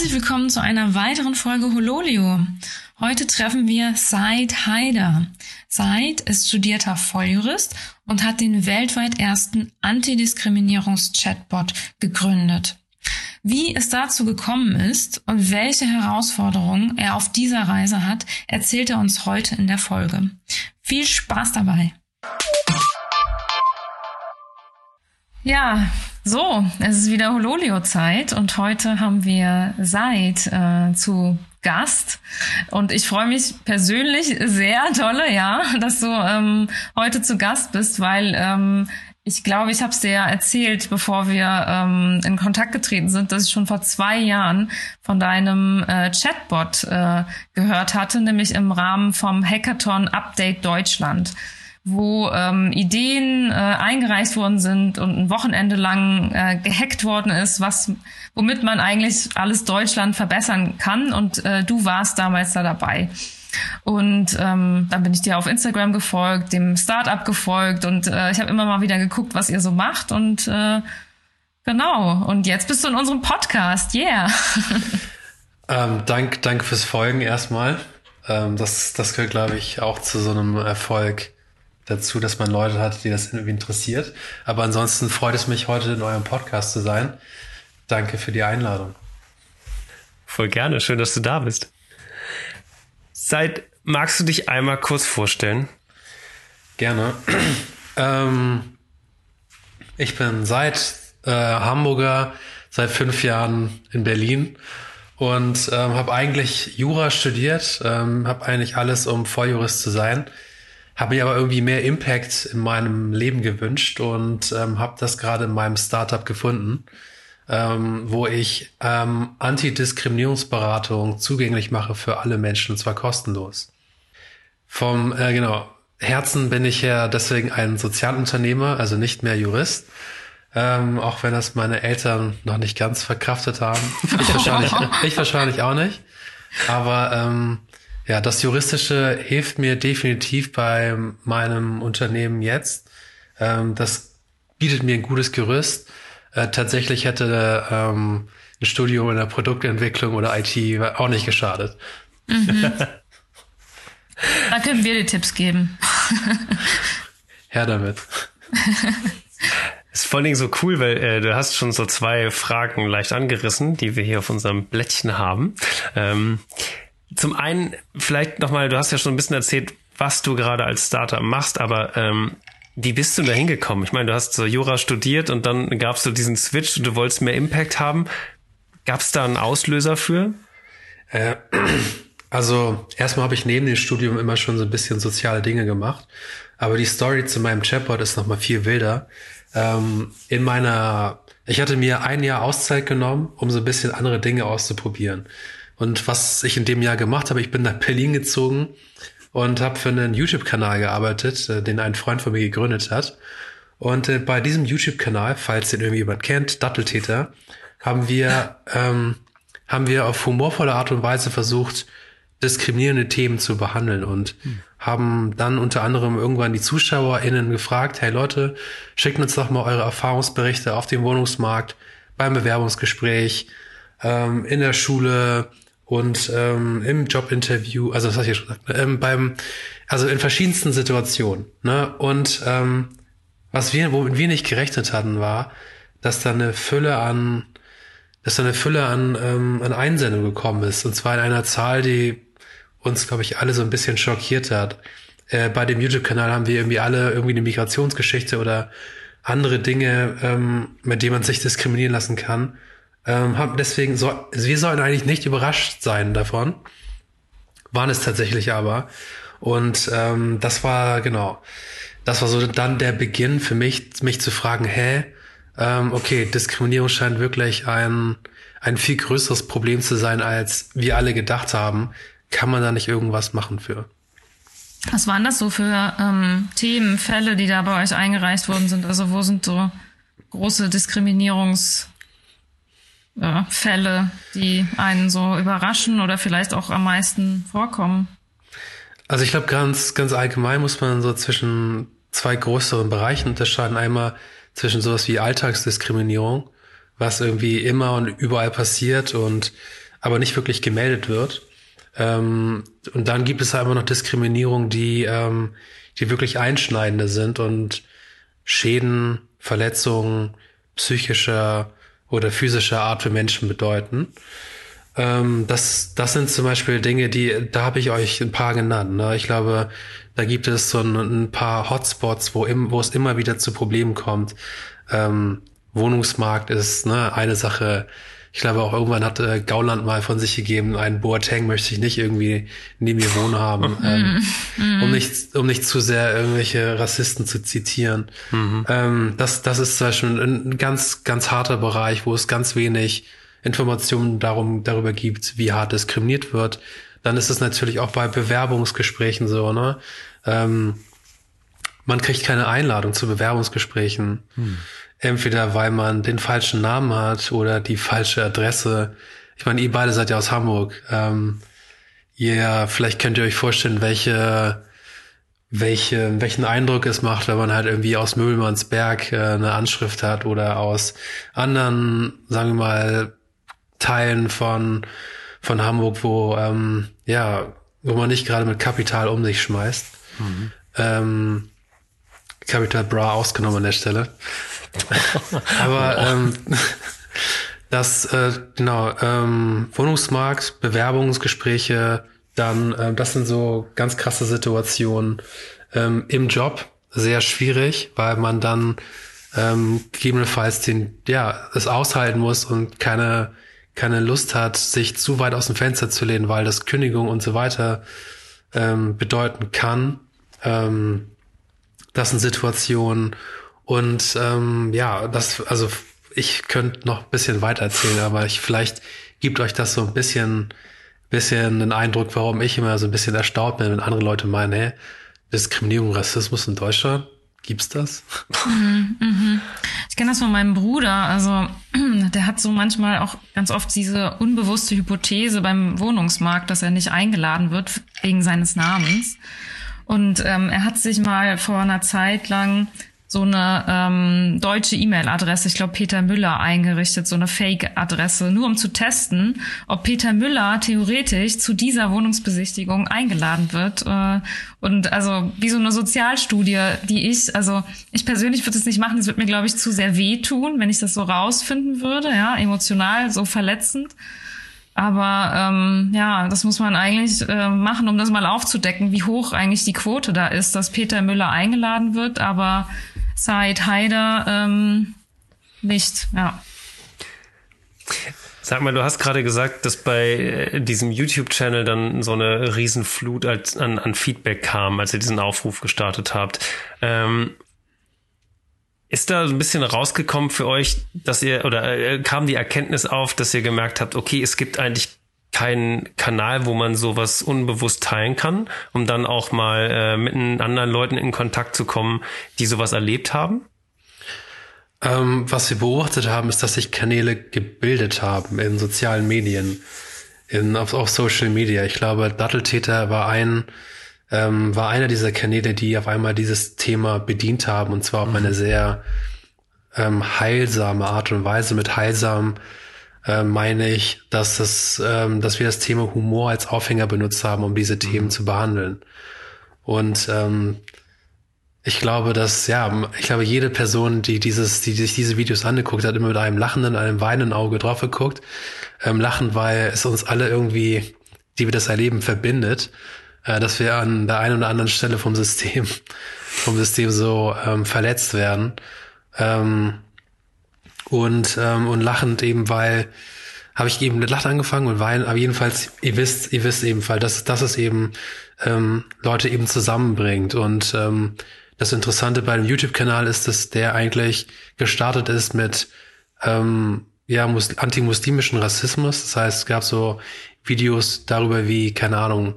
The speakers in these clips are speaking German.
Herzlich willkommen zu einer weiteren Folge Hololio. Heute treffen wir Said Haider. Said ist studierter Volljurist und hat den weltweit ersten Antidiskriminierungs-Chatbot gegründet. Wie es dazu gekommen ist und welche Herausforderungen er auf dieser Reise hat, erzählt er uns heute in der Folge. Viel Spaß dabei! Ja, so, es ist wieder Hololio-Zeit und heute haben wir Seid äh, zu Gast. Und ich freue mich persönlich sehr tolle, ja, dass du ähm, heute zu Gast bist, weil ähm, ich glaube, ich habe es dir ja erzählt, bevor wir ähm, in Kontakt getreten sind, dass ich schon vor zwei Jahren von deinem äh, Chatbot äh, gehört hatte, nämlich im Rahmen vom Hackathon Update Deutschland wo ähm, Ideen äh, eingereicht worden sind und ein Wochenende lang äh, gehackt worden ist, was womit man eigentlich alles Deutschland verbessern kann. Und äh, du warst damals da dabei. Und ähm, dann bin ich dir auf Instagram gefolgt, dem Startup gefolgt und äh, ich habe immer mal wieder geguckt, was ihr so macht. Und äh, genau, und jetzt bist du in unserem Podcast. Yeah. ähm, dank, danke fürs Folgen erstmal. Ähm, das, das gehört, glaube ich, auch zu so einem Erfolg dazu, dass man Leute hat, die das irgendwie interessiert. Aber ansonsten freut es mich, heute in eurem Podcast zu sein. Danke für die Einladung. Voll gerne, schön, dass du da bist. Seit, magst du dich einmal kurz vorstellen? Gerne. ähm, ich bin seit äh, Hamburger, seit fünf Jahren in Berlin und ähm, habe eigentlich Jura studiert, ähm, habe eigentlich alles, um Volljurist zu sein habe mir aber irgendwie mehr Impact in meinem Leben gewünscht und ähm, habe das gerade in meinem Startup gefunden, ähm, wo ich ähm, Antidiskriminierungsberatung zugänglich mache für alle Menschen und zwar kostenlos. Vom äh, genau Herzen bin ich ja deswegen ein Sozialunternehmer, also nicht mehr Jurist. Ähm, auch wenn das meine Eltern noch nicht ganz verkraftet haben. Ich wahrscheinlich, ich wahrscheinlich auch nicht. Aber ähm, ja, das Juristische hilft mir definitiv bei meinem Unternehmen jetzt. Ähm, das bietet mir ein gutes Gerüst. Äh, tatsächlich hätte ähm, ein Studium in der Produktentwicklung oder IT auch nicht geschadet. Mhm. da können wir dir Tipps geben. Her damit. Ist vor allen Dingen so cool, weil äh, du hast schon so zwei Fragen leicht angerissen, die wir hier auf unserem Blättchen haben. Ähm, zum einen vielleicht nochmal, du hast ja schon ein bisschen erzählt, was du gerade als Startup machst, aber ähm, wie bist du da hingekommen? Ich meine, du hast so Jura studiert und dann gab es so diesen Switch und du wolltest mehr Impact haben. Gab es da einen Auslöser für? Äh, also erstmal habe ich neben dem Studium immer schon so ein bisschen soziale Dinge gemacht. Aber die Story zu meinem Chatbot ist nochmal viel wilder. Ähm, in meiner, ich hatte mir ein Jahr Auszeit genommen, um so ein bisschen andere Dinge auszuprobieren. Und was ich in dem Jahr gemacht habe, ich bin nach Berlin gezogen und habe für einen YouTube-Kanal gearbeitet, äh, den ein Freund von mir gegründet hat. Und äh, bei diesem YouTube-Kanal, falls den irgendwie jemand kennt, Datteltäter, haben wir, ähm, haben wir auf humorvolle Art und Weise versucht, diskriminierende Themen zu behandeln und hm. haben dann unter anderem irgendwann die ZuschauerInnen gefragt, hey Leute, schickt uns doch mal eure Erfahrungsberichte auf dem Wohnungsmarkt, beim Bewerbungsgespräch, ähm, in der Schule, und ähm, im Jobinterview, also das hatte ich ja schon gesagt, ähm, beim, also in verschiedensten Situationen. Ne? Und ähm, was wir, womit wir nicht gerechnet hatten, war, dass da eine Fülle an, dass da eine Fülle an, ähm, an Einsendungen gekommen ist. Und zwar in einer Zahl, die uns, glaube ich, alle so ein bisschen schockiert hat. Äh, bei dem YouTube-Kanal haben wir irgendwie alle irgendwie eine Migrationsgeschichte oder andere Dinge, ähm, mit denen man sich diskriminieren lassen kann. Ähm, haben deswegen so, wir sollen eigentlich nicht überrascht sein davon. Waren es tatsächlich aber. Und ähm, das war, genau, das war so dann der Beginn für mich, mich zu fragen, hä, ähm, okay, Diskriminierung scheint wirklich ein, ein viel größeres Problem zu sein, als wir alle gedacht haben. Kann man da nicht irgendwas machen für? Was waren das so für ähm, Themen, Fälle, die da bei euch eingereicht worden sind? Also wo sind so große Diskriminierungs- ja, Fälle, die einen so überraschen oder vielleicht auch am meisten vorkommen? Also ich glaube, ganz, ganz allgemein muss man so zwischen zwei größeren Bereichen unterscheiden. Einmal zwischen sowas wie Alltagsdiskriminierung, was irgendwie immer und überall passiert und aber nicht wirklich gemeldet wird. Ähm, und dann gibt es halt immer noch Diskriminierung, die, ähm, die wirklich einschneidende sind und Schäden, Verletzungen psychischer oder physischer Art für Menschen bedeuten. Ähm, das, das sind zum Beispiel Dinge, die, da habe ich euch ein paar genannt. Ne? Ich glaube, da gibt es so ein, ein paar Hotspots, wo, im, wo es immer wieder zu Problemen kommt. Ähm, Wohnungsmarkt ist ne, eine Sache, ich glaube auch irgendwann hat äh, Gauland mal von sich gegeben, einen Boateng möchte ich nicht irgendwie neben mir wohnen haben, ähm, mm. um nicht um nicht zu sehr irgendwelche Rassisten zu zitieren. Mm. Ähm, das das ist zum Beispiel ein, ganz ganz harter Bereich, wo es ganz wenig Informationen darum darüber gibt, wie hart diskriminiert wird. Dann ist es natürlich auch bei Bewerbungsgesprächen so, ne? Ähm, man kriegt keine Einladung zu Bewerbungsgesprächen. Mm. Entweder weil man den falschen Namen hat oder die falsche Adresse. Ich meine, ihr beide seid ja aus Hamburg. Ähm, ihr, vielleicht könnt ihr euch vorstellen, welche, welche, welchen Eindruck es macht, wenn man halt irgendwie aus Müllmannsberg äh, eine Anschrift hat oder aus anderen, sagen wir mal, Teilen von, von Hamburg, wo, ähm, ja, wo man nicht gerade mit Kapital um sich schmeißt. Mhm. Ähm, Capital Bra ausgenommen an der Stelle. Aber ähm, das, äh, genau, ähm, Wohnungsmarkt, Bewerbungsgespräche, dann, äh, das sind so ganz krasse Situationen ähm, im Job, sehr schwierig, weil man dann ähm, gegebenenfalls den, ja, es aushalten muss und keine, keine Lust hat, sich zu weit aus dem Fenster zu lehnen, weil das Kündigung und so weiter ähm, bedeuten kann. Ähm, das sind Situationen, und ähm, ja, das, also ich könnte noch ein bisschen weiter erzählen, aber ich vielleicht gibt euch das so ein bisschen, bisschen den Eindruck, warum ich immer so ein bisschen erstaunt bin, wenn andere Leute meinen, hey, Diskriminierung, Rassismus in Deutschland, gibt's das? Mhm, mhm. Ich kenne das von meinem Bruder. Also der hat so manchmal auch ganz oft diese unbewusste Hypothese beim Wohnungsmarkt, dass er nicht eingeladen wird wegen seines Namens. Und ähm, er hat sich mal vor einer Zeit lang so eine ähm, deutsche E-Mail-Adresse, ich glaube Peter Müller, eingerichtet, so eine Fake-Adresse, nur um zu testen, ob Peter Müller theoretisch zu dieser Wohnungsbesichtigung eingeladen wird. Äh, und also wie so eine Sozialstudie, die ich, also ich persönlich würde es nicht machen, es würde mir, glaube ich, zu sehr wehtun, wenn ich das so rausfinden würde, ja, emotional so verletzend. Aber ähm, ja, das muss man eigentlich äh, machen, um das mal aufzudecken, wie hoch eigentlich die Quote da ist, dass Peter Müller eingeladen wird. Aber Said Haider ähm, nicht, ja. Sag mal, du hast gerade gesagt, dass bei äh, diesem YouTube-Channel dann so eine Riesenflut als, an, an Feedback kam, als ihr diesen Aufruf gestartet habt. Ähm, ist da ein bisschen rausgekommen für euch, dass ihr oder äh, kam die Erkenntnis auf, dass ihr gemerkt habt, okay, es gibt eigentlich keinen Kanal, wo man sowas unbewusst teilen kann, um dann auch mal äh, mit anderen Leuten in Kontakt zu kommen, die sowas erlebt haben? Ähm, was wir beobachtet haben, ist, dass sich Kanäle gebildet haben in sozialen Medien, in, auf, auf Social Media. Ich glaube, Datteltäter war ein, ähm, war einer dieser Kanäle, die auf einmal dieses Thema bedient haben und zwar auf eine sehr ähm, heilsame Art und Weise mit heilsam äh, meine ich, dass das, ähm, dass wir das Thema Humor als Aufhänger benutzt haben, um diese Themen mhm. zu behandeln. Und ähm, ich glaube, dass, ja, ich glaube, jede Person, die dieses, die sich diese Videos angeguckt hat, immer mit einem lachenden, einem weinenden Auge drauf geguckt. Ähm, lachen, weil es uns alle irgendwie, die wir das erleben, verbindet, äh, dass wir an der einen oder anderen Stelle vom System, vom System so ähm, verletzt werden. Ähm, und, ähm, und lachend eben, weil habe ich eben mit Lachen angefangen und weinen, aber jedenfalls, ihr wisst, ihr wisst ebenfalls, dass, dass es eben ähm, Leute eben zusammenbringt. Und ähm, das Interessante bei dem YouTube-Kanal ist, dass der eigentlich gestartet ist mit ähm, ja, antimuslimischen Rassismus. Das heißt, es gab so Videos darüber, wie, keine Ahnung,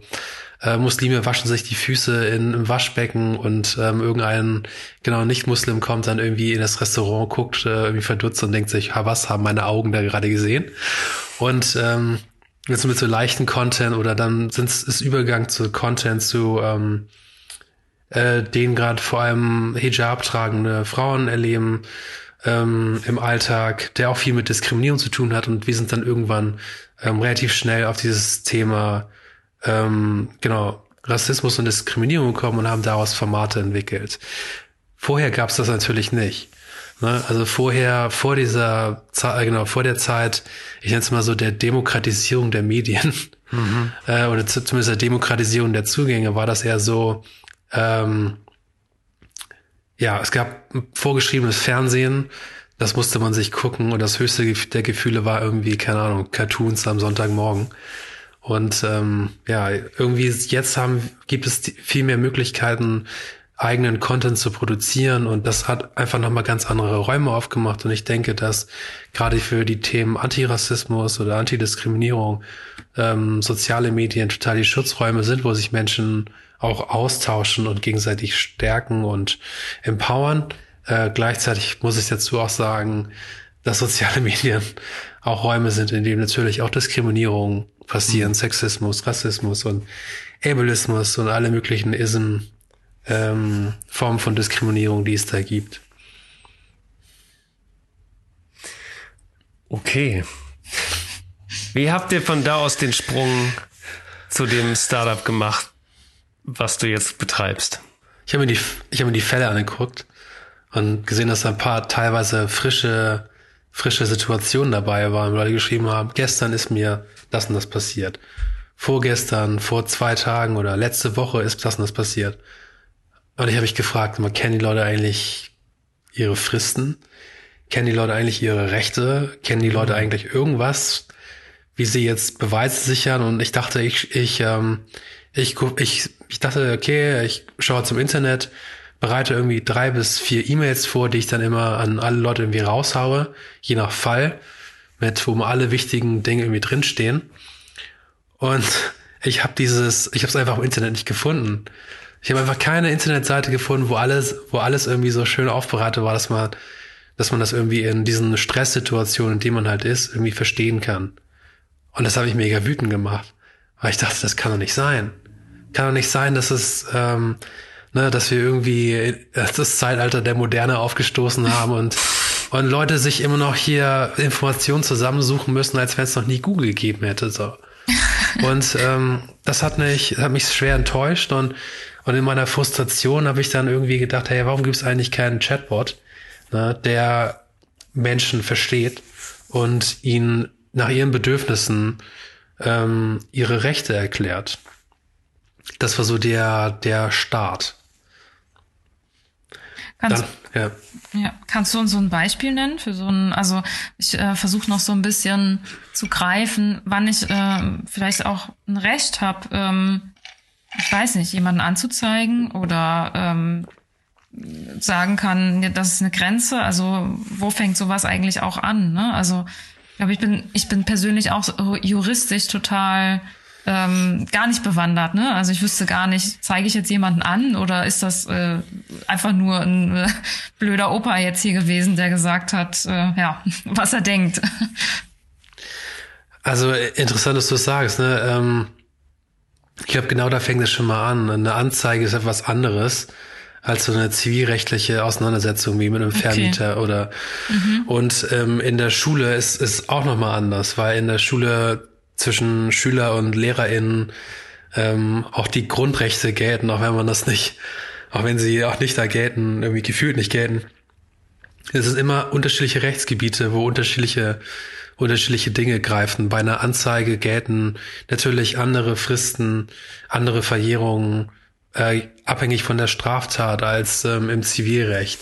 äh, Muslime waschen sich die Füße in, im Waschbecken und ähm, irgendein genau Nicht-Muslim kommt dann irgendwie in das Restaurant, guckt äh, irgendwie verdutzt und denkt sich, ha, was haben meine Augen da gerade gesehen? Und ähm, jetzt mit so leichten Content oder dann sind es Übergang zu Content zu ähm, äh, den gerade vor allem Hijab tragende Frauen erleben, ähm, im Alltag, der auch viel mit Diskriminierung zu tun hat. Und wir sind dann irgendwann ähm, relativ schnell auf dieses Thema ähm, genau Rassismus und Diskriminierung gekommen und haben daraus Formate entwickelt. Vorher gab es das natürlich nicht. Ne? Also vorher, vor dieser Zeit, genau, vor der Zeit, ich nenne es mal so der Demokratisierung der Medien mhm. äh, oder zumindest der Demokratisierung der Zugänge, war das eher so, ähm, ja, es gab vorgeschriebenes Fernsehen, das musste man sich gucken und das höchste der Gefühle war irgendwie, keine Ahnung, Cartoons am Sonntagmorgen. Und ähm, ja, irgendwie jetzt haben, gibt es viel mehr Möglichkeiten, eigenen Content zu produzieren und das hat einfach nochmal ganz andere Räume aufgemacht und ich denke, dass gerade für die Themen Antirassismus oder Antidiskriminierung ähm, soziale Medien total die Schutzräume sind, wo sich Menschen auch austauschen und gegenseitig stärken und empowern. Äh, gleichzeitig muss ich dazu auch sagen, dass soziale Medien auch Räume sind, in denen natürlich auch Diskriminierung passieren, mhm. Sexismus, Rassismus und Ableismus und alle möglichen Ism ähm, Formen von Diskriminierung, die es da gibt. Okay. Wie habt ihr von da aus den Sprung zu dem Startup gemacht, was du jetzt betreibst? Ich habe mir die, ich habe mir die Fälle angeguckt und gesehen, dass da ein paar teilweise frische, frische Situationen dabei waren, weil die geschrieben haben, gestern ist mir das und das passiert. Vorgestern, vor zwei Tagen oder letzte Woche ist das und das passiert. Und ich habe mich gefragt, kennen die Leute eigentlich ihre Fristen? Kennen die Leute eigentlich ihre Rechte? Kennen die Leute mhm. eigentlich irgendwas, wie sie jetzt Beweise sichern? Und ich dachte, ich, ich, ähm, ich, ich, ich dachte, okay, ich schaue zum Internet, bereite irgendwie drei bis vier E-Mails vor, die ich dann immer an alle Leute irgendwie raushaue, je nach Fall, mit wo alle wichtigen Dinge irgendwie drinstehen. Und ich habe dieses, ich habe es einfach im Internet nicht gefunden. Ich habe einfach keine Internetseite gefunden, wo alles, wo alles irgendwie so schön aufbereitet war, dass man, dass man das irgendwie in diesen Stresssituationen, in denen man halt ist, irgendwie verstehen kann. Und das habe ich mega wütend gemacht. Weil ich dachte, das kann doch nicht sein. Kann doch nicht sein, dass es, ähm, ne, dass wir irgendwie das Zeitalter der Moderne aufgestoßen haben und, und Leute sich immer noch hier Informationen zusammensuchen müssen, als wenn es noch nie Google gegeben hätte. So. Und ähm, das hat mich, hat mich schwer enttäuscht und und in meiner Frustration habe ich dann irgendwie gedacht, hey, warum gibt es eigentlich keinen Chatbot, ne, der Menschen versteht und ihnen nach ihren Bedürfnissen ähm, ihre Rechte erklärt. Das war so der, der Start. Kannst, Dann, ja. ja. kannst du uns so ein Beispiel nennen für so ein, also ich äh, versuche noch so ein bisschen zu greifen, wann ich äh, vielleicht auch ein Recht habe, ähm, ich weiß nicht, jemanden anzuzeigen oder ähm, sagen kann, das ist eine Grenze. Also wo fängt sowas eigentlich auch an? Ne? Also ich glaube, ich bin, ich bin persönlich auch juristisch total ähm, gar nicht bewandert. Ne? Also ich wüsste gar nicht, zeige ich jetzt jemanden an oder ist das äh, einfach nur ein äh, blöder Opa jetzt hier gewesen, der gesagt hat, äh, ja, was er denkt. Also interessant, dass du es sagst. Ne? Ähm ich glaube, genau da fängt es schon mal an. Eine Anzeige ist etwas anderes als so eine zivilrechtliche Auseinandersetzung wie mit einem Vermieter okay. oder mhm. und ähm, in der Schule ist es auch noch mal anders, weil in der Schule zwischen Schüler und LehrerInnen ähm, auch die Grundrechte gelten, auch wenn man das nicht, auch wenn sie auch nicht da gelten, irgendwie gefühlt nicht gelten. Es sind immer unterschiedliche Rechtsgebiete, wo unterschiedliche unterschiedliche Dinge greifen. Bei einer Anzeige gelten natürlich andere Fristen, andere Verjährungen, äh, abhängig von der Straftat als ähm, im Zivilrecht.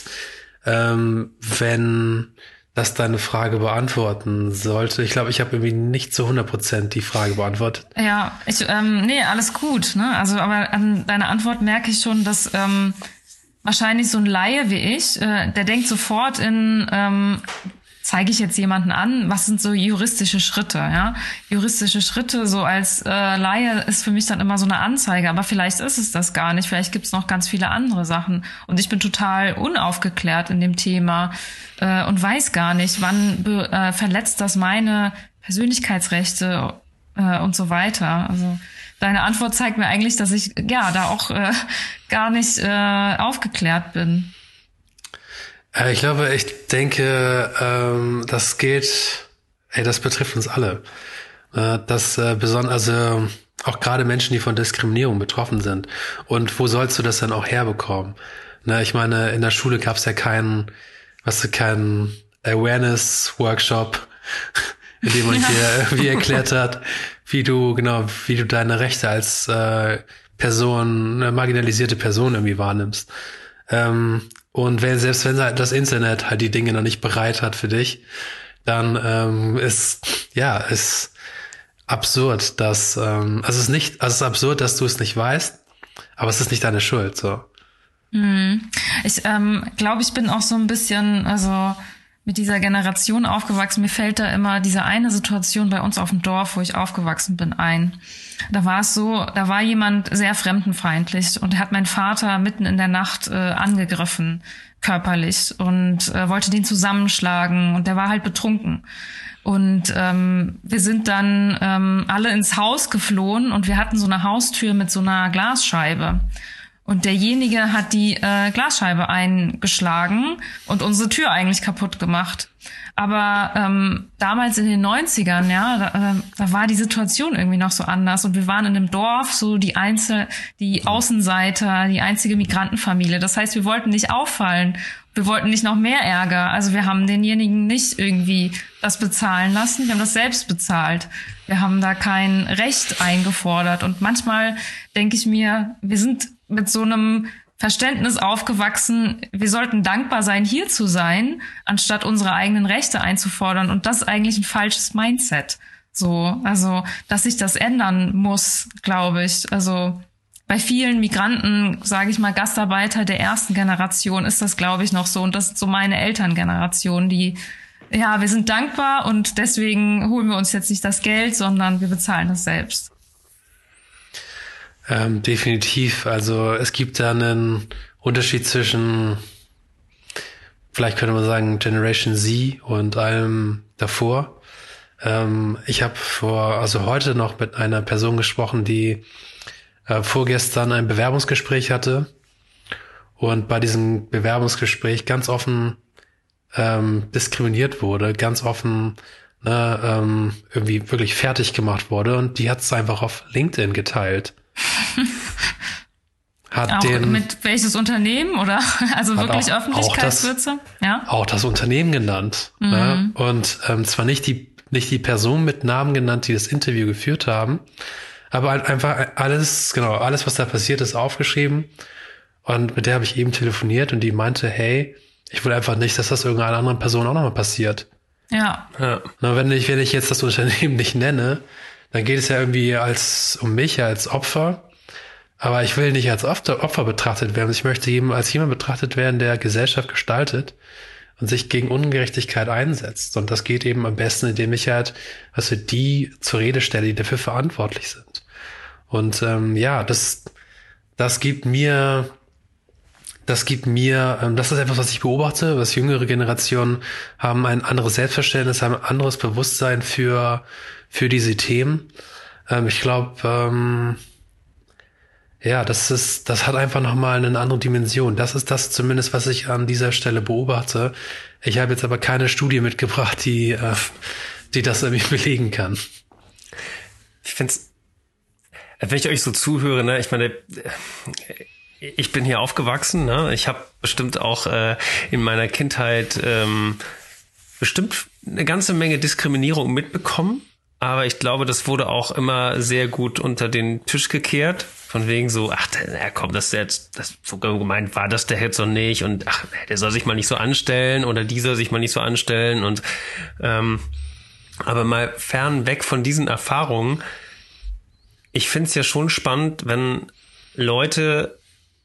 Ähm, wenn das deine Frage beantworten sollte. Ich glaube, ich habe irgendwie nicht zu 100 Prozent die Frage beantwortet. Ja, ich, ähm, nee, alles gut. Ne? Also, aber an deiner Antwort merke ich schon, dass ähm, wahrscheinlich so ein Laie wie ich, äh, der denkt sofort in, ähm, zeige ich jetzt jemanden an, was sind so juristische Schritte, ja? Juristische Schritte, so als äh, Laie ist für mich dann immer so eine Anzeige, aber vielleicht ist es das gar nicht, vielleicht gibt es noch ganz viele andere Sachen. Und ich bin total unaufgeklärt in dem Thema äh, und weiß gar nicht, wann äh, verletzt das meine Persönlichkeitsrechte äh, und so weiter. Also deine Antwort zeigt mir eigentlich, dass ich ja da auch äh, gar nicht äh, aufgeklärt bin. Äh, ich glaube, ich denke, ähm, das geht, ey, das betrifft uns alle. Äh, das äh, besonders, also auch gerade Menschen, die von Diskriminierung betroffen sind. Und wo sollst du das dann auch herbekommen? Na, ich meine, in der Schule gab es ja keinen, was du, keinen Awareness-Workshop, in dem man ja. dir irgendwie erklärt hat, wie du, genau, wie du deine Rechte als äh, Person, eine marginalisierte Person irgendwie wahrnimmst. Ähm, und wenn, selbst wenn halt das Internet halt die Dinge noch nicht bereit hat für dich, dann ähm, ist, ja, ist absurd, dass, ähm, also es ist nicht, also es ist absurd, dass du es nicht weißt, aber es ist nicht deine Schuld, so. Mhm. Ich ähm, glaube, ich bin auch so ein bisschen, also mit dieser Generation aufgewachsen. Mir fällt da immer diese eine Situation bei uns auf dem Dorf, wo ich aufgewachsen bin, ein. Da war es so, da war jemand sehr fremdenfeindlich und hat meinen Vater mitten in der Nacht äh, angegriffen, körperlich, und äh, wollte den zusammenschlagen und der war halt betrunken. Und ähm, wir sind dann ähm, alle ins Haus geflohen und wir hatten so eine Haustür mit so einer Glasscheibe. Und derjenige hat die äh, Glasscheibe eingeschlagen und unsere Tür eigentlich kaputt gemacht. Aber ähm, damals in den 90ern, ja, da, äh, da war die Situation irgendwie noch so anders. Und wir waren in einem Dorf, so die Einzel, die Außenseiter, die einzige Migrantenfamilie. Das heißt, wir wollten nicht auffallen. Wir wollten nicht noch mehr Ärger. Also wir haben denjenigen nicht irgendwie das bezahlen lassen. Wir haben das selbst bezahlt. Wir haben da kein Recht eingefordert. Und manchmal denke ich mir, wir sind mit so einem Verständnis aufgewachsen, wir sollten dankbar sein, hier zu sein, anstatt unsere eigenen Rechte einzufordern. Und das ist eigentlich ein falsches Mindset. So, also, dass sich das ändern muss, glaube ich. Also, bei vielen Migranten, sage ich mal, Gastarbeiter der ersten Generation ist das, glaube ich, noch so. Und das ist so meine Elterngeneration, die, ja, wir sind dankbar und deswegen holen wir uns jetzt nicht das Geld, sondern wir bezahlen das selbst. Ähm, definitiv. Also es gibt da einen Unterschied zwischen, vielleicht könnte man sagen, Generation Z und allem davor. Ähm, ich habe vor, also heute noch mit einer Person gesprochen, die äh, vorgestern ein Bewerbungsgespräch hatte und bei diesem Bewerbungsgespräch ganz offen ähm, diskriminiert wurde, ganz offen ne, ähm, irgendwie wirklich fertig gemacht wurde und die hat es einfach auf LinkedIn geteilt. hat auch den, mit welches Unternehmen oder also wirklich auch, Öffentlichkeitswürze? Auch ja. Auch das Unternehmen genannt. Mhm. Ne? Und ähm, zwar nicht die nicht die Person mit Namen genannt, die das Interview geführt haben, aber halt einfach alles genau alles, was da passiert ist, aufgeschrieben. Und mit der habe ich eben telefoniert und die meinte, hey, ich will einfach nicht, dass das irgendeiner anderen Person auch nochmal passiert. Ja. ja. Na, wenn ich wenn ich jetzt das Unternehmen nicht nenne, dann geht es ja irgendwie als um mich als Opfer. Aber ich will nicht als Opfer betrachtet werden. Ich möchte eben als jemand betrachtet werden, der Gesellschaft gestaltet und sich gegen Ungerechtigkeit einsetzt. Und das geht eben am besten, indem ich halt, also die zur Rede stelle, die dafür verantwortlich sind. Und ähm, ja, das, das gibt mir, das gibt mir, ähm, das ist etwas, was ich beobachte, was jüngere Generationen haben ein anderes Selbstverständnis, haben ein anderes Bewusstsein für für diese Themen. Ähm, ich glaube, ähm, ja, das ist, das hat einfach nochmal eine andere Dimension. Das ist das zumindest, was ich an dieser Stelle beobachte. Ich habe jetzt aber keine Studie mitgebracht, die, äh, die das irgendwie belegen kann. Ich finde wenn ich euch so zuhöre, ne, ich meine, ich bin hier aufgewachsen, ne? Ich habe bestimmt auch äh, in meiner Kindheit ähm, bestimmt eine ganze Menge Diskriminierung mitbekommen. Aber ich glaube, das wurde auch immer sehr gut unter den Tisch gekehrt. Von wegen so, ach, na komm, das ist jetzt, das so gemeint war das der jetzt so nicht und ach, der soll sich mal nicht so anstellen oder dieser sich mal nicht so anstellen und ähm, aber mal fern weg von diesen Erfahrungen. Ich finde es ja schon spannend, wenn Leute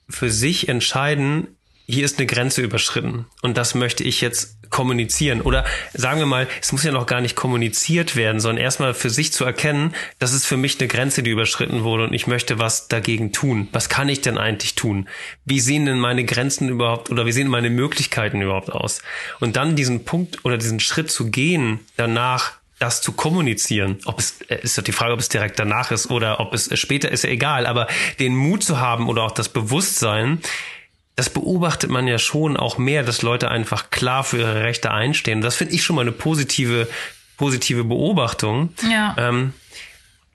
für sich entscheiden, hier ist eine Grenze überschritten und das möchte ich jetzt kommunizieren. Oder sagen wir mal, es muss ja noch gar nicht kommuniziert werden, sondern erstmal für sich zu erkennen, das ist für mich eine Grenze, die überschritten wurde und ich möchte was dagegen tun. Was kann ich denn eigentlich tun? Wie sehen denn meine Grenzen überhaupt oder wie sehen meine Möglichkeiten überhaupt aus? Und dann diesen Punkt oder diesen Schritt zu gehen, danach das zu kommunizieren, ob es äh, ist doch die Frage, ob es direkt danach ist oder ob es später ist ja egal, aber den Mut zu haben oder auch das Bewusstsein, das beobachtet man ja schon auch mehr, dass Leute einfach klar für ihre Rechte einstehen. Das finde ich schon mal eine positive, positive Beobachtung. Ja. Ähm,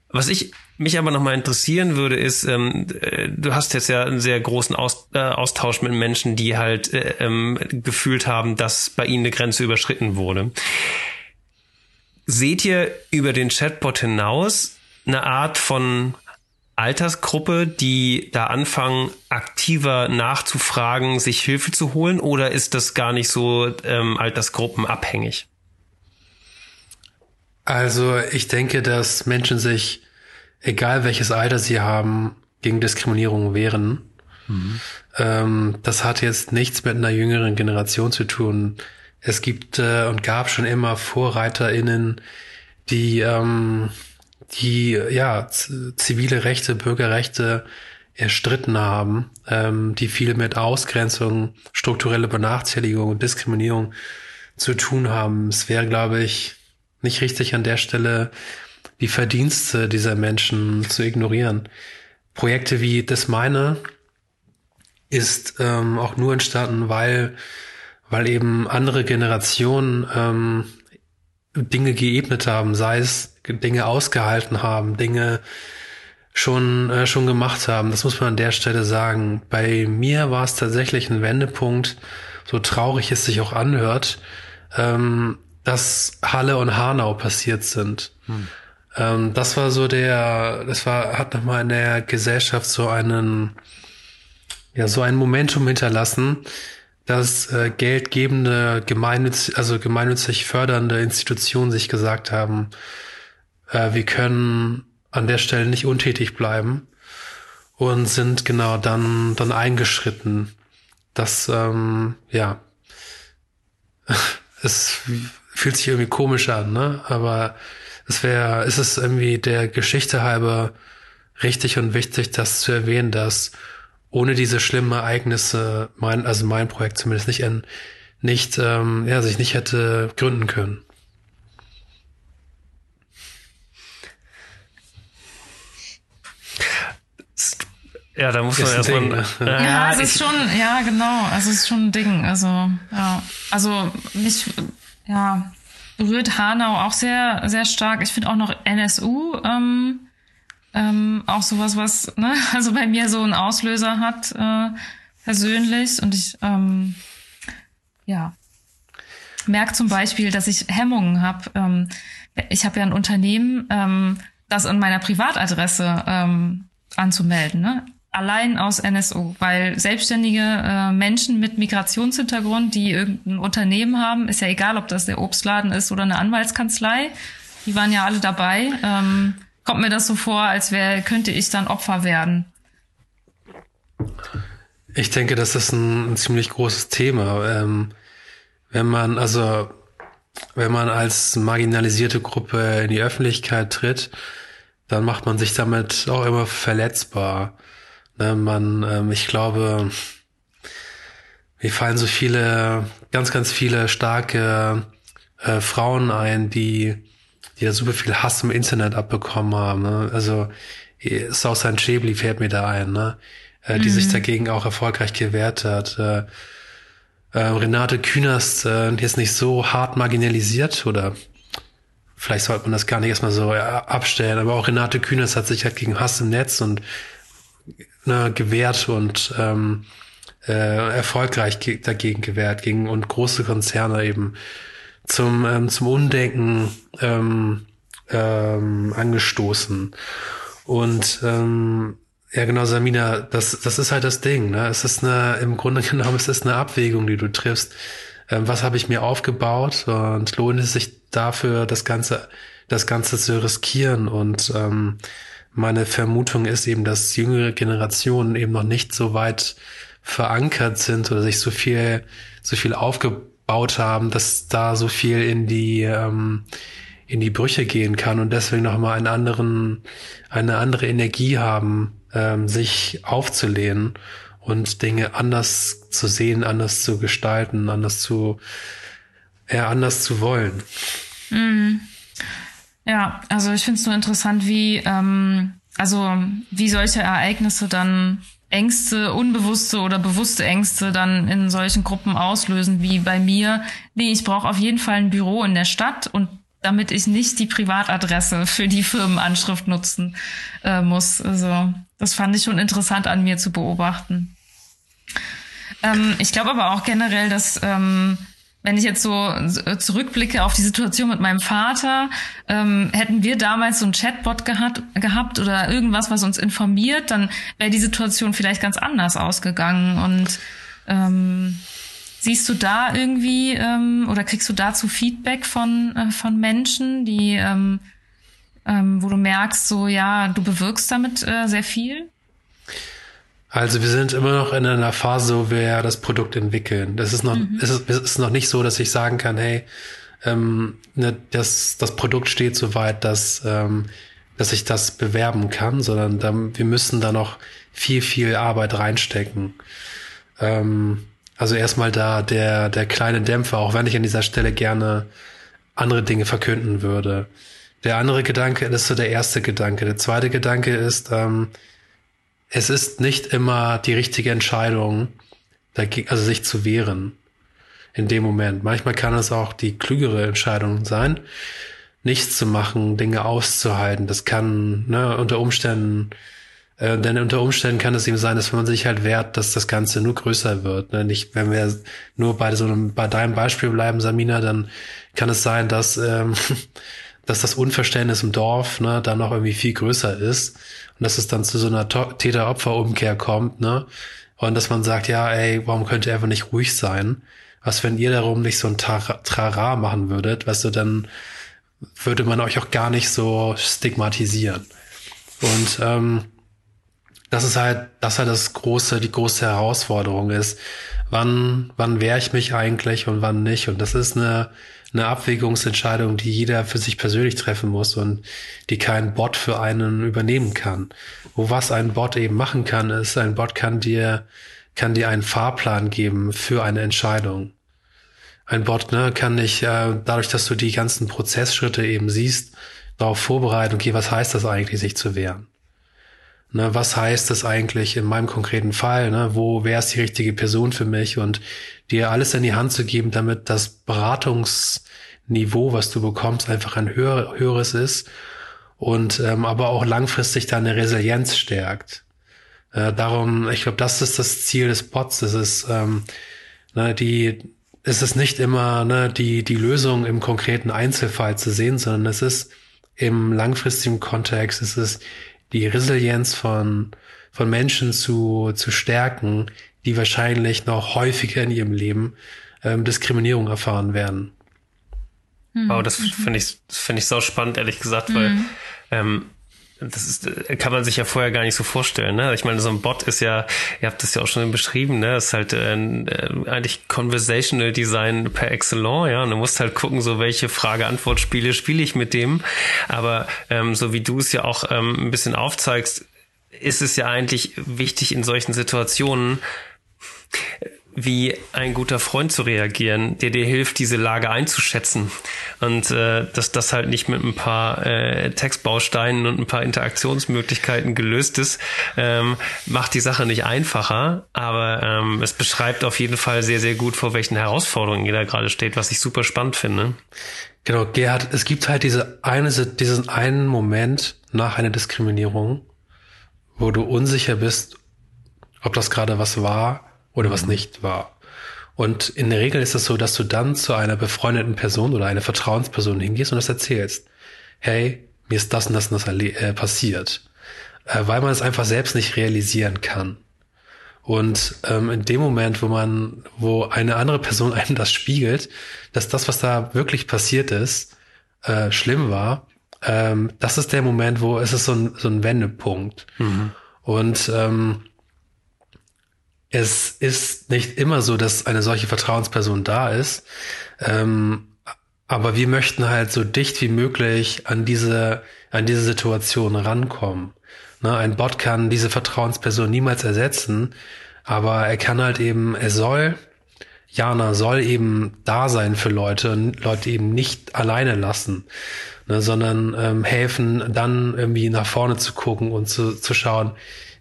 was ich mich aber nochmal interessieren würde, ist, ähm, äh, du hast jetzt ja einen sehr großen Aus, äh, Austausch mit Menschen, die halt äh, ähm, gefühlt haben, dass bei ihnen eine Grenze überschritten wurde. Seht ihr über den Chatbot hinaus eine Art von Altersgruppe, die da anfangen, aktiver nachzufragen, sich Hilfe zu holen, oder ist das gar nicht so ähm, altersgruppenabhängig? Also ich denke, dass Menschen sich, egal welches Alter sie haben, gegen Diskriminierung wehren. Mhm. Ähm, das hat jetzt nichts mit einer jüngeren Generation zu tun. Es gibt äh, und gab schon immer VorreiterInnen, die ähm, die ja zivile Rechte, Bürgerrechte erstritten haben, ähm, die viel mit Ausgrenzung, strukturelle Benachteiligung und Diskriminierung zu tun haben. Es wäre, glaube ich, nicht richtig an der Stelle die Verdienste dieser Menschen zu ignorieren. Projekte wie das meine ist ähm, auch nur entstanden, weil weil eben andere Generationen ähm, Dinge geebnet haben, sei es Dinge ausgehalten haben, Dinge schon äh, schon gemacht haben. Das muss man an der Stelle sagen. Bei mir war es tatsächlich ein Wendepunkt, so traurig es sich auch anhört, ähm, dass Halle und Hanau passiert sind. Hm. Ähm, das war so der, das war hat nochmal in der Gesellschaft so einen ja so ein Momentum hinterlassen, dass äh, geldgebende, gemeinnützig, also gemeinnützig fördernde Institutionen sich gesagt haben, äh, wir können an der Stelle nicht untätig bleiben und sind genau dann, dann eingeschritten. Das, ähm, ja, es fühlt sich irgendwie komisch an, ne? Aber es wäre, ist es irgendwie der Geschichte halber richtig und wichtig, das zu erwähnen, dass ohne diese schlimmen Ereignisse mein, also mein Projekt zumindest nicht, in, nicht, ähm, ja, sich nicht hätte gründen können. Ja, da muss man erstmal. Ja, ja, es ist schon, ja, genau. Also es ist schon ein Ding. Also, ja. Also mich, ja, berührt Hanau auch sehr, sehr stark. Ich finde auch noch NSU, ähm, ähm, auch sowas, was, ne, also bei mir so einen Auslöser hat, äh, persönlich. Und ich, ähm, ja, merke zum Beispiel, dass ich Hemmungen habe. Ähm, ich habe ja ein Unternehmen, ähm, das an meiner Privatadresse ähm, anzumelden. Ne? Allein aus NSO, weil selbstständige äh, Menschen mit Migrationshintergrund, die irgendein Unternehmen haben, ist ja egal, ob das der Obstladen ist oder eine Anwaltskanzlei, die waren ja alle dabei. Ähm, kommt mir das so vor, als wäre, könnte ich dann Opfer werden. Ich denke, das ist ein, ein ziemlich großes Thema. Ähm, wenn man, also, wenn man als marginalisierte Gruppe in die Öffentlichkeit tritt, dann macht man sich damit auch immer verletzbar. Ne, man, ähm, ich glaube, mir fallen so viele, ganz, ganz viele starke äh, Frauen ein, die, die da super viel Hass im Internet abbekommen haben. Ne? Also Sausan Chebli fällt mir da ein, ne? Äh, die mhm. sich dagegen auch erfolgreich gewehrt hat. Äh, äh, Renate Künast, äh, ist nicht so hart marginalisiert oder vielleicht sollte man das gar nicht erstmal so äh, abstellen, aber auch Renate Künast hat sich halt gegen Hass im Netz und ne, gewehrt und ähm, äh, erfolgreich ge dagegen gewehrt gegen und große Konzerne eben zum ähm, zum Undenken ähm, ähm, angestoßen. Und ähm, ja genau Samina das das ist halt das Ding ne? Es ist eine im Grunde genommen es ist eine Abwägung die du triffst. Ähm, was habe ich mir aufgebaut? Und lohnt es sich dafür das ganze das ganze zu riskieren? Und ähm, meine Vermutung ist eben, dass jüngere Generationen eben noch nicht so weit verankert sind oder sich so viel, so viel aufgebaut haben, dass da so viel in die, ähm, in die Brüche gehen kann und deswegen nochmal einen anderen, eine andere Energie haben, ähm, sich aufzulehnen und Dinge anders zu sehen, anders zu gestalten, anders zu, ja, anders zu wollen. Mhm. Ja, also ich finde es nur interessant, wie, ähm, also wie solche Ereignisse dann Ängste, unbewusste oder bewusste Ängste dann in solchen Gruppen auslösen, wie bei mir. Nee, ich brauche auf jeden Fall ein Büro in der Stadt und damit ich nicht die Privatadresse für die Firmenanschrift nutzen äh, muss. Also das fand ich schon interessant an mir zu beobachten. Ähm, ich glaube aber auch generell, dass ähm, wenn ich jetzt so zurückblicke auf die Situation mit meinem Vater, ähm, hätten wir damals so ein Chatbot gehabt, gehabt oder irgendwas, was uns informiert, dann wäre die Situation vielleicht ganz anders ausgegangen. Und ähm, siehst du da irgendwie ähm, oder kriegst du dazu Feedback von, äh, von Menschen, die ähm, ähm, wo du merkst, so ja, du bewirkst damit äh, sehr viel? Also wir sind immer noch in einer Phase, wo wir das Produkt entwickeln. Das ist noch, mhm. es, ist, es ist noch nicht so, dass ich sagen kann, hey, ähm, ne, das, das Produkt steht so weit, dass, ähm, dass ich das bewerben kann, sondern dann, wir müssen da noch viel, viel Arbeit reinstecken. Ähm, also erstmal da der, der kleine Dämpfer, auch wenn ich an dieser Stelle gerne andere Dinge verkünden würde. Der andere Gedanke, das ist so der erste Gedanke. Der zweite Gedanke ist, ähm, es ist nicht immer die richtige Entscheidung, also sich zu wehren in dem Moment. Manchmal kann es auch die klügere Entscheidung sein, nichts zu machen, Dinge auszuhalten. Das kann ne, unter Umständen, äh, denn unter Umständen kann es eben sein, dass wenn man sich halt wehrt, dass das Ganze nur größer wird. Ne? Nicht, wenn wir nur bei so einem, bei deinem Beispiel bleiben, Samina, dann kann es sein, dass ähm, dass das Unverständnis im Dorf ne, dann noch irgendwie viel größer ist und dass es dann zu so einer Täter-Opfer-Umkehr kommt, ne? Und dass man sagt, ja, ey, warum könnt ihr einfach nicht ruhig sein? Was, wenn ihr darum nicht so ein Trara machen würdet, weißt du, dann würde man euch auch gar nicht so stigmatisieren. Und ähm, das ist halt, das ist halt das große, die große Herausforderung ist, wann, wann wehre ich mich eigentlich und wann nicht. Und das ist eine eine Abwägungsentscheidung, die jeder für sich persönlich treffen muss und die kein Bot für einen übernehmen kann. Wo was ein Bot eben machen kann, ist, ein Bot kann dir, kann dir einen Fahrplan geben für eine Entscheidung. Ein Bot ne, kann dich, äh, dadurch, dass du die ganzen Prozessschritte eben siehst, darauf vorbereiten, okay, was heißt das eigentlich, sich zu wehren? Ne, was heißt das eigentlich in meinem konkreten Fall? Ne, wo wäre es die richtige Person für mich? Und dir alles in die Hand zu geben, damit das Beratungsniveau, was du bekommst, einfach ein höher, höheres ist und ähm, aber auch langfristig deine Resilienz stärkt. Äh, darum, ich glaube, das ist das Ziel des Bots. Es ist ähm, ne, die, es ist nicht immer ne, die die Lösung im konkreten Einzelfall zu sehen, sondern es ist im langfristigen Kontext, es ist die Resilienz von von Menschen zu zu stärken, die wahrscheinlich noch häufiger in ihrem Leben ähm, Diskriminierung erfahren werden. Mhm. Wow, das finde ich, finde ich sau spannend, ehrlich gesagt, mhm. weil ähm, das ist, äh, kann man sich ja vorher gar nicht so vorstellen. Ne? Ich meine, so ein Bot ist ja, ihr habt das ja auch schon beschrieben, ne? ist halt äh, äh, eigentlich Conversational Design per excellence, ja. Und du musst halt gucken, so welche Frage-Antwort-Spiele spiele ich mit dem. Aber ähm, so wie du es ja auch ähm, ein bisschen aufzeigst, ist es ja eigentlich wichtig in solchen Situationen, wie ein guter Freund zu reagieren, der dir hilft, diese Lage einzuschätzen. Und äh, dass das halt nicht mit ein paar äh, Textbausteinen und ein paar Interaktionsmöglichkeiten gelöst ist, ähm, macht die Sache nicht einfacher, aber ähm, es beschreibt auf jeden Fall sehr, sehr gut, vor welchen Herausforderungen jeder gerade steht, was ich super spannend finde. Genau, Gerhard, es gibt halt diese eine, diesen einen Moment nach einer Diskriminierung, wo du unsicher bist, ob das gerade was war oder was nicht war. Und in der Regel ist es so, dass du dann zu einer befreundeten Person oder einer Vertrauensperson hingehst und das erzählst. Hey, mir ist das und das und das äh, passiert. Äh, weil man es einfach selbst nicht realisieren kann. Und ähm, in dem Moment, wo man, wo eine andere Person einem das spiegelt, dass das, was da wirklich passiert ist, äh, schlimm war, ähm, das ist der Moment, wo es ist so ein, so ein Wendepunkt. Mhm. Und ähm, es ist nicht immer so, dass eine solche Vertrauensperson da ist. Ähm, aber wir möchten halt so dicht wie möglich an diese, an diese Situation rankommen. Ne, ein Bot kann diese Vertrauensperson niemals ersetzen, aber er kann halt eben, er soll, Jana soll eben da sein für Leute und Leute eben nicht alleine lassen, ne, sondern ähm, helfen, dann irgendwie nach vorne zu gucken und zu, zu schauen,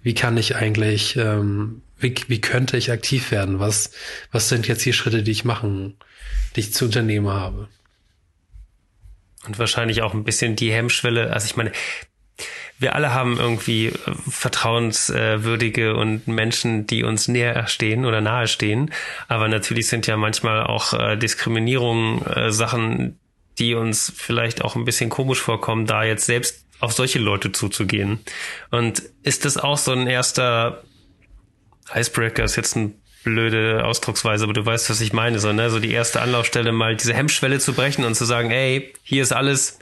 wie kann ich eigentlich, ähm, wie, wie könnte ich aktiv werden? Was, was sind jetzt die Schritte, die ich machen, die ich zu unternehmen habe? Und wahrscheinlich auch ein bisschen die Hemmschwelle. Also ich meine, wir alle haben irgendwie äh, vertrauenswürdige und Menschen, die uns näher stehen oder nahe stehen. Aber natürlich sind ja manchmal auch äh, Diskriminierungen äh, Sachen, die uns vielleicht auch ein bisschen komisch vorkommen, da jetzt selbst auf solche Leute zuzugehen. Und ist das auch so ein erster Icebreaker, ist jetzt ein blöde Ausdrucksweise, aber du weißt, was ich meine, so, ne? so die erste Anlaufstelle mal diese Hemmschwelle zu brechen und zu sagen, ey, hier ist alles,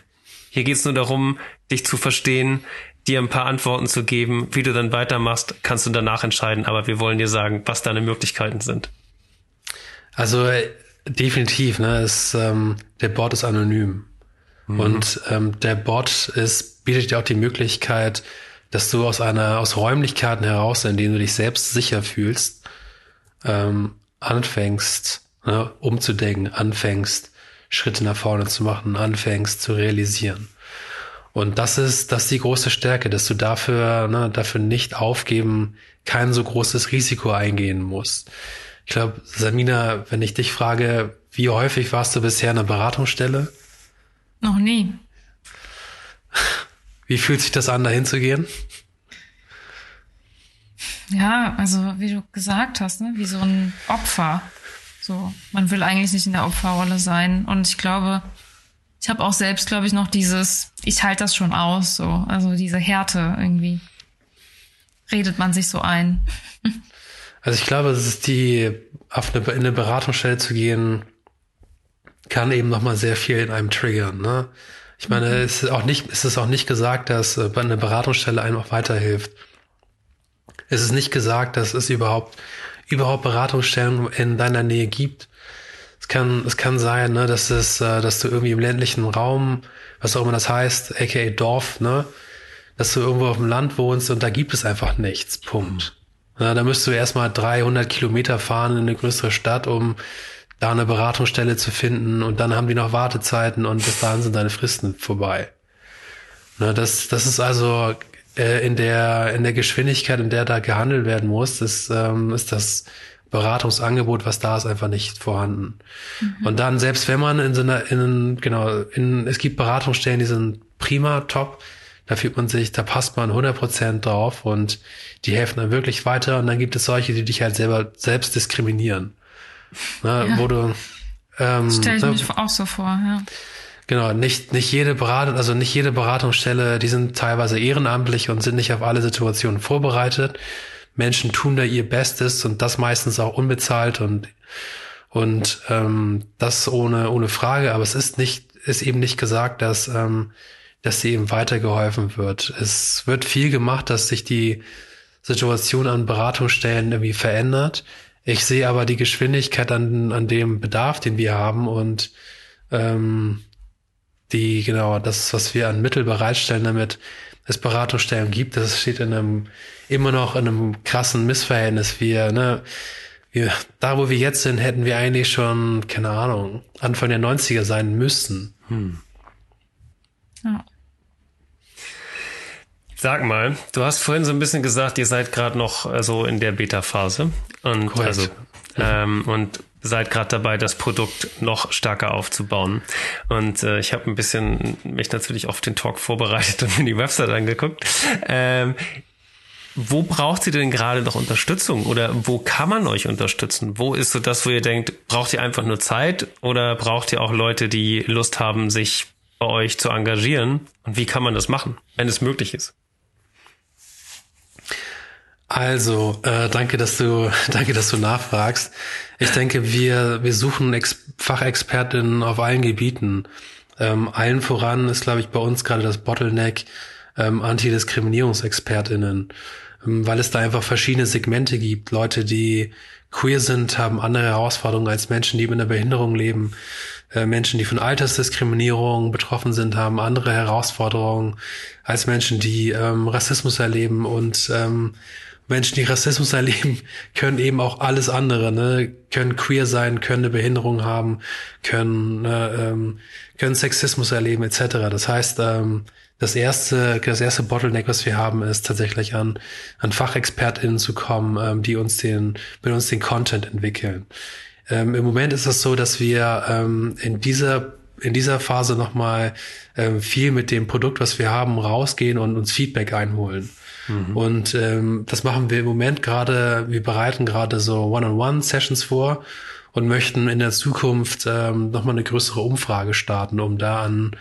hier geht's nur darum, dich zu verstehen, dir ein paar Antworten zu geben, wie du dann weitermachst, kannst du danach entscheiden, aber wir wollen dir sagen, was deine Möglichkeiten sind. Also äh, definitiv, ne, ist, ähm, der Bot ist anonym. Mhm. Und ähm, der Bot ist, bietet dir auch die Möglichkeit, dass du aus einer, aus Räumlichkeiten heraus, in denen du dich selbst sicher fühlst, ähm, anfängst, ne, umzudenken, anfängst, Schritte nach vorne zu machen, anfängst zu realisieren. Und das ist, das ist die große Stärke, dass du dafür, ne, dafür nicht aufgeben, kein so großes Risiko eingehen musst. Ich glaube, Samina, wenn ich dich frage, wie häufig warst du bisher in einer Beratungsstelle? Noch nie. Wie fühlt sich das an, dahin zu gehen? Ja, also wie du gesagt hast, ne, wie so ein Opfer. So, man will eigentlich nicht in der Opferrolle sein. Und ich glaube, ich habe auch selbst, glaube ich, noch dieses, ich halte das schon aus, so, also diese Härte irgendwie. Redet man sich so ein. Also ich glaube, es ist die, auf eine, in eine Beratungsstelle zu gehen, kann eben nochmal sehr viel in einem triggern, ne? Ich meine, es ist auch nicht, es ist auch nicht gesagt, dass äh, eine Beratungsstelle einem auch weiterhilft. Es ist nicht gesagt, dass es überhaupt, überhaupt Beratungsstellen in deiner Nähe gibt. Es kann, es kann sein, ne, dass es, äh, dass du irgendwie im ländlichen Raum, was auch immer das heißt, aka Dorf, ne, dass du irgendwo auf dem Land wohnst und da gibt es einfach nichts. Punkt. Ja, da müsst du erstmal 300 Kilometer fahren in eine größere Stadt, um da eine Beratungsstelle zu finden und dann haben die noch Wartezeiten und bis dahin sind deine Fristen vorbei. Na, das, das ist also äh, in der in der Geschwindigkeit, in der da gehandelt werden muss, ist, ähm, ist das Beratungsangebot, was da ist, einfach nicht vorhanden. Mhm. Und dann, selbst wenn man in so einer, in, genau, in, es gibt Beratungsstellen, die sind prima, top, da fühlt man sich, da passt man 100% drauf und die helfen dann wirklich weiter. Und dann gibt es solche, die dich halt selber selbst diskriminieren. Ne, ja. Wo du, ähm, Stell ich ne, mich auch so vor, ja. Genau, nicht, nicht jede Beratung, also nicht jede Beratungsstelle, die sind teilweise ehrenamtlich und sind nicht auf alle Situationen vorbereitet. Menschen tun da ihr Bestes und das meistens auch unbezahlt und und ähm, das ohne ohne Frage. Aber es ist nicht ist eben nicht gesagt, dass ähm, dass sie eben weitergeholfen wird. Es wird viel gemacht, dass sich die Situation an Beratungsstellen irgendwie verändert. Ich sehe aber die Geschwindigkeit an, an dem Bedarf, den wir haben und ähm, die, genau, das, was wir an Mittel bereitstellen, damit es Beratungsstellen gibt, das steht in einem, immer noch in einem krassen Missverhältnis. Wir, ne, wir, da wo wir jetzt sind, hätten wir eigentlich schon, keine Ahnung, Anfang der 90er sein müssen. Hm. Ja. Sag mal, du hast vorhin so ein bisschen gesagt, ihr seid gerade noch so also in der Beta-Phase und Korrekt. also ähm, und seid gerade dabei, das Produkt noch stärker aufzubauen. Und äh, ich habe ein bisschen mich natürlich auf den Talk vorbereitet und mir die Website angeguckt. Ähm, wo braucht ihr denn gerade noch Unterstützung oder wo kann man euch unterstützen? Wo ist so das, wo ihr denkt, braucht ihr einfach nur Zeit oder braucht ihr auch Leute, die Lust haben, sich bei euch zu engagieren? Und wie kann man das machen, wenn es möglich ist? Also, äh, danke, dass du, danke, dass du nachfragst. Ich denke, wir, wir suchen Ex Fachexpertinnen auf allen Gebieten. Ähm, allen voran ist, glaube ich, bei uns gerade das Bottleneck ähm, Antidiskriminierungsexpertinnen, ähm, weil es da einfach verschiedene Segmente gibt. Leute, die queer sind, haben andere Herausforderungen als Menschen, die mit einer Behinderung leben. Äh, Menschen, die von Altersdiskriminierung betroffen sind, haben andere Herausforderungen als Menschen, die ähm, Rassismus erleben und ähm, Menschen, die Rassismus erleben, können eben auch alles andere, ne? können queer sein, können eine Behinderung haben, können, äh, ähm, können Sexismus erleben, etc. Das heißt, ähm, das erste, das erste Bottleneck, was wir haben, ist tatsächlich an, an FachexpertInnen zu kommen, ähm, die uns den, mit uns den Content entwickeln. Ähm, Im Moment ist es so, dass wir ähm, in dieser in dieser Phase nochmal ähm, viel mit dem Produkt, was wir haben, rausgehen und uns Feedback einholen. Mhm. Und ähm, das machen wir im Moment gerade, wir bereiten gerade so One-on-One-Sessions vor und möchten in der Zukunft ähm, nochmal eine größere Umfrage starten, um da an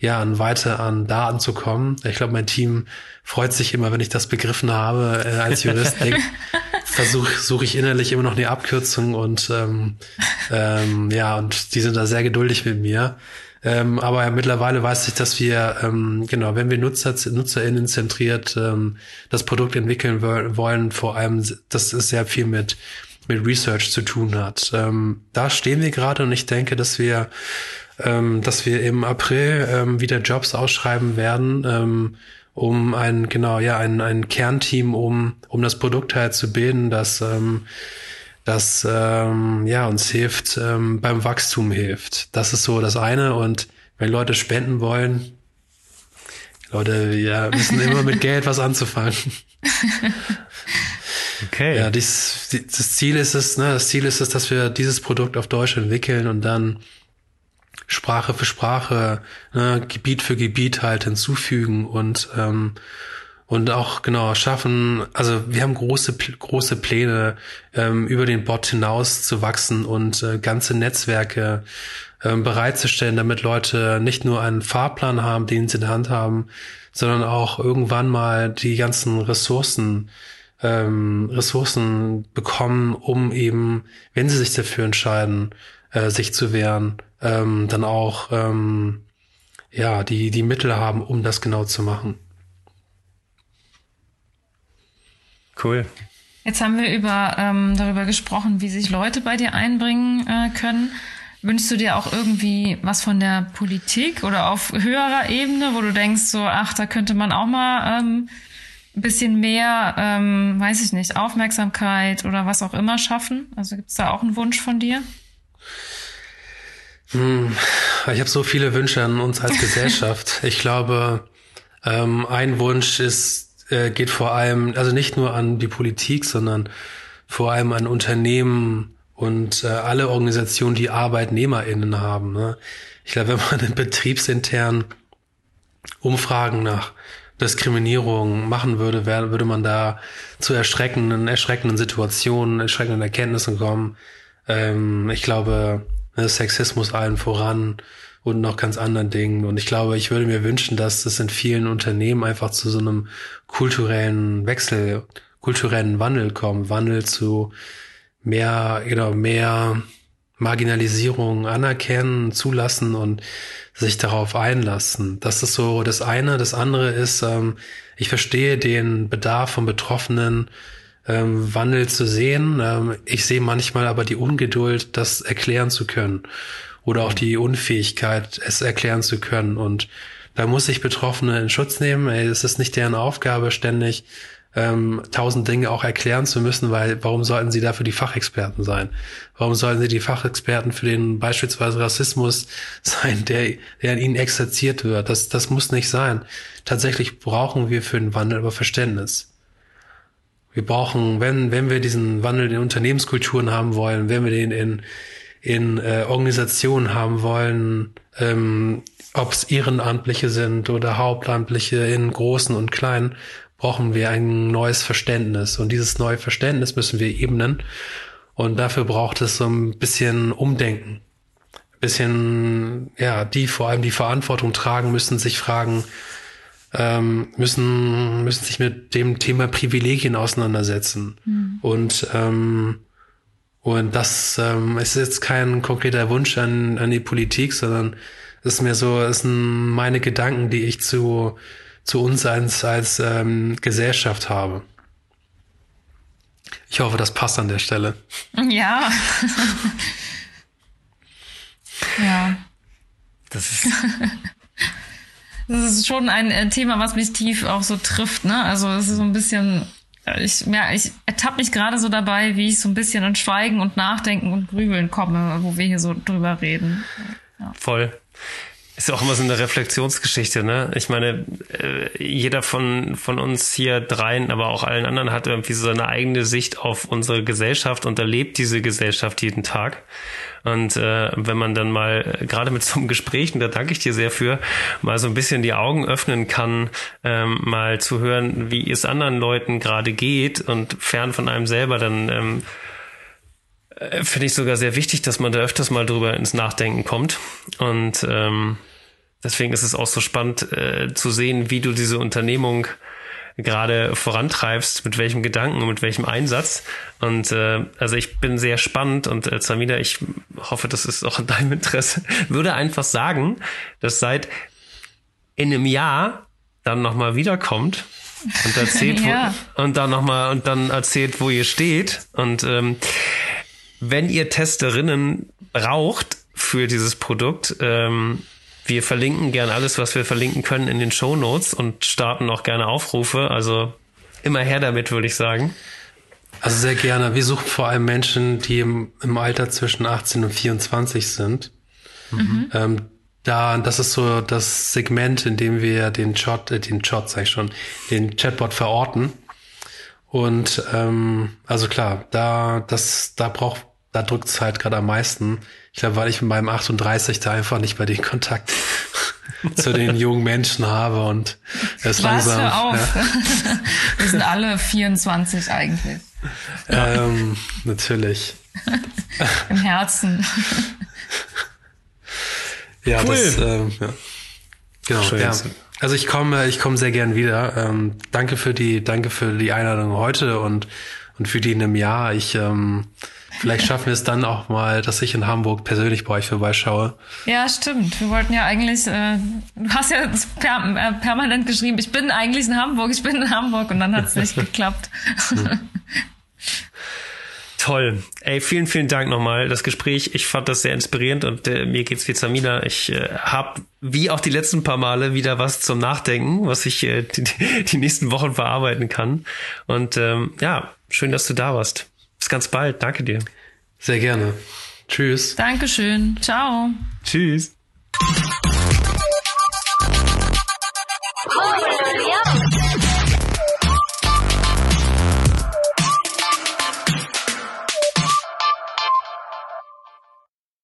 ja, an weiter an Daten zu kommen. Ich glaube, mein Team freut sich immer, wenn ich das begriffen habe. Äh, als Jurist versuche suche ich innerlich immer noch eine Abkürzung und ähm, ähm, ja, und die sind da sehr geduldig mit mir. Ähm, aber mittlerweile weiß ich, dass wir, ähm, genau, wenn wir Nutzer, NutzerInnen zentriert ähm, das Produkt entwickeln wollen, vor allem, dass es sehr viel mit, mit Research zu tun hat. Ähm, da stehen wir gerade und ich denke, dass wir, ähm, dass wir im April ähm, wieder Jobs ausschreiben werden, ähm, um ein, genau, ja, ein, ein Kernteam, um, um das Produkt halt zu bilden, das, ähm, das ähm, ja uns hilft, ähm, beim Wachstum hilft. Das ist so das eine. Und wenn Leute spenden wollen, Leute ja, wissen immer mit Geld was anzufangen. Okay. Ja, dies, das Ziel ist es, ne, das Ziel ist es, dass wir dieses Produkt auf Deutsch entwickeln und dann Sprache für Sprache, ne, Gebiet für Gebiet halt hinzufügen und ähm, und auch genau schaffen, also wir haben große große Pläne ähm, über den Bot hinaus zu wachsen und äh, ganze Netzwerke ähm, bereitzustellen, damit Leute nicht nur einen Fahrplan haben, den sie in der Hand haben, sondern auch irgendwann mal die ganzen Ressourcen ähm, Ressourcen bekommen, um eben, wenn sie sich dafür entscheiden, äh, sich zu wehren, ähm, dann auch ähm, ja die die Mittel haben, um das genau zu machen. Cool. Jetzt haben wir über, ähm, darüber gesprochen, wie sich Leute bei dir einbringen äh, können. Wünschst du dir auch irgendwie was von der Politik oder auf höherer Ebene, wo du denkst, so, ach, da könnte man auch mal ähm, ein bisschen mehr, ähm, weiß ich nicht, Aufmerksamkeit oder was auch immer schaffen? Also gibt es da auch einen Wunsch von dir? Hm, ich habe so viele Wünsche an uns als Gesellschaft. ich glaube, ähm, ein Wunsch ist äh, geht vor allem, also nicht nur an die Politik, sondern vor allem an Unternehmen und äh, alle Organisationen, die ArbeitnehmerInnen haben. Ne? Ich glaube, wenn man in betriebsintern Umfragen nach Diskriminierung machen würde, wär, würde man da zu erschreckenden, erschreckenden Situationen, erschreckenden Erkenntnissen kommen. Ähm, ich glaube, ne, Sexismus allen voran und noch ganz anderen Dingen. Und ich glaube, ich würde mir wünschen, dass es in vielen Unternehmen einfach zu so einem kulturellen Wechsel, kulturellen Wandel kommt. Wandel zu mehr, genau, mehr Marginalisierung anerkennen, zulassen und sich darauf einlassen. Das ist so das eine. Das andere ist, ähm, ich verstehe den Bedarf von Betroffenen, ähm, Wandel zu sehen. Ähm, ich sehe manchmal aber die Ungeduld, das erklären zu können oder auch die Unfähigkeit, es erklären zu können. Und da muss ich Betroffene in Schutz nehmen. Es ist nicht deren Aufgabe, ständig ähm, tausend Dinge auch erklären zu müssen, weil warum sollten sie dafür die Fachexperten sein? Warum sollten sie die Fachexperten für den beispielsweise Rassismus sein, der, der an ihnen exerziert wird? Das, das muss nicht sein. Tatsächlich brauchen wir für den Wandel aber Verständnis. Wir brauchen, wenn, wenn wir diesen Wandel in Unternehmenskulturen haben wollen, wenn wir den in in äh, Organisationen haben wollen, ähm, ob es Ehrenamtliche sind oder Hauptamtliche in großen und kleinen, brauchen wir ein neues Verständnis. Und dieses neue Verständnis müssen wir ebnen. Und dafür braucht es so ein bisschen Umdenken. Ein bisschen, ja, die vor allem die Verantwortung tragen, müssen sich fragen, ähm, müssen, müssen sich mit dem Thema Privilegien auseinandersetzen. Mhm. Und ähm, und das ähm, ist jetzt kein konkreter Wunsch an, an die Politik, sondern es ist mir so, es sind meine Gedanken, die ich zu, zu uns als, als ähm, Gesellschaft habe. Ich hoffe, das passt an der Stelle. Ja. ja. Das ist. das ist schon ein äh, Thema, was mich tief auch so trifft, ne? Also es ist so ein bisschen ich, ja, ich ertappe mich gerade so dabei, wie ich so ein bisschen in Schweigen und Nachdenken und Grübeln komme, wo wir hier so drüber reden. Ja. Voll. Ist ja auch immer so eine Reflexionsgeschichte, ne? Ich meine, äh, jeder von, von uns hier dreien, aber auch allen anderen hat irgendwie so seine eigene Sicht auf unsere Gesellschaft und erlebt diese Gesellschaft jeden Tag. Und äh, wenn man dann mal, äh, gerade mit so einem Gespräch, und da danke ich dir sehr für, mal so ein bisschen die Augen öffnen kann, ähm, mal zu hören, wie es anderen Leuten gerade geht und fern von einem selber, dann ähm, äh, finde ich sogar sehr wichtig, dass man da öfters mal drüber ins Nachdenken kommt. Und ähm, deswegen ist es auch so spannend äh, zu sehen, wie du diese Unternehmung gerade vorantreibst, mit welchem Gedanken und mit welchem Einsatz. Und äh, also ich bin sehr spannend und äh, Samina, ich hoffe, das ist auch in deinem Interesse, würde einfach sagen, dass seit in einem Jahr dann nochmal wiederkommt und erzählt, ja. wo, und dann nochmal und dann erzählt, wo ihr steht. Und ähm, wenn ihr Testerinnen braucht für dieses Produkt, ähm, wir verlinken gern alles, was wir verlinken können in den Show Notes und starten auch gerne Aufrufe. Also immer her damit, würde ich sagen. Also sehr gerne. Wir suchen vor allem Menschen, die im, im Alter zwischen 18 und 24 sind. Mhm. Ähm, da, das ist so das Segment, in dem wir den Chat, äh, den Chat, sag ich schon, den Chatbot verorten. Und ähm, also klar, da das, da braucht, da drückt es halt gerade am meisten. Ich glaube, weil ich mit meinem 38 da einfach nicht mehr den Kontakt zu den jungen Menschen habe und es langsam. Hör auf. Ja. Wir sind alle 24 eigentlich. Ähm, natürlich. Im Herzen. Ja, cool. das, ähm, ja. Genau, Schön. ja. Also ich komme, ich komme sehr gern wieder. Ähm, danke für die, danke für die Einladung heute und und für die in einem Jahr. Ich ähm, Vielleicht schaffen wir es dann auch mal, dass ich in Hamburg persönlich bei euch vorbeischaue. Ja, stimmt. Wir wollten ja eigentlich, äh, du hast ja per, äh, permanent geschrieben, ich bin eigentlich in Hamburg, ich bin in Hamburg und dann hat es nicht geklappt. Toll. Ey, vielen, vielen Dank nochmal. Das Gespräch, ich fand das sehr inspirierend und äh, mir geht's wie Samina. Ich äh, habe, wie auch die letzten paar Male, wieder was zum Nachdenken, was ich äh, die, die nächsten Wochen verarbeiten kann. Und ähm, ja, schön, dass du da warst. Bis ganz bald. Danke dir. Sehr gerne. Tschüss. Dankeschön. Ciao. Tschüss.